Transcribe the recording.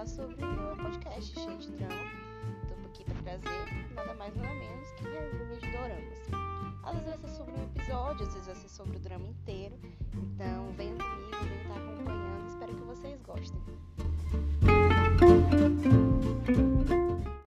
falar sobre o meu podcast cheio de drama. Estou aqui para trazer nada mais nada menos que resumo de doramas. Às vezes vai ser sobre um episódio, às vezes vai ser sobre o drama inteiro.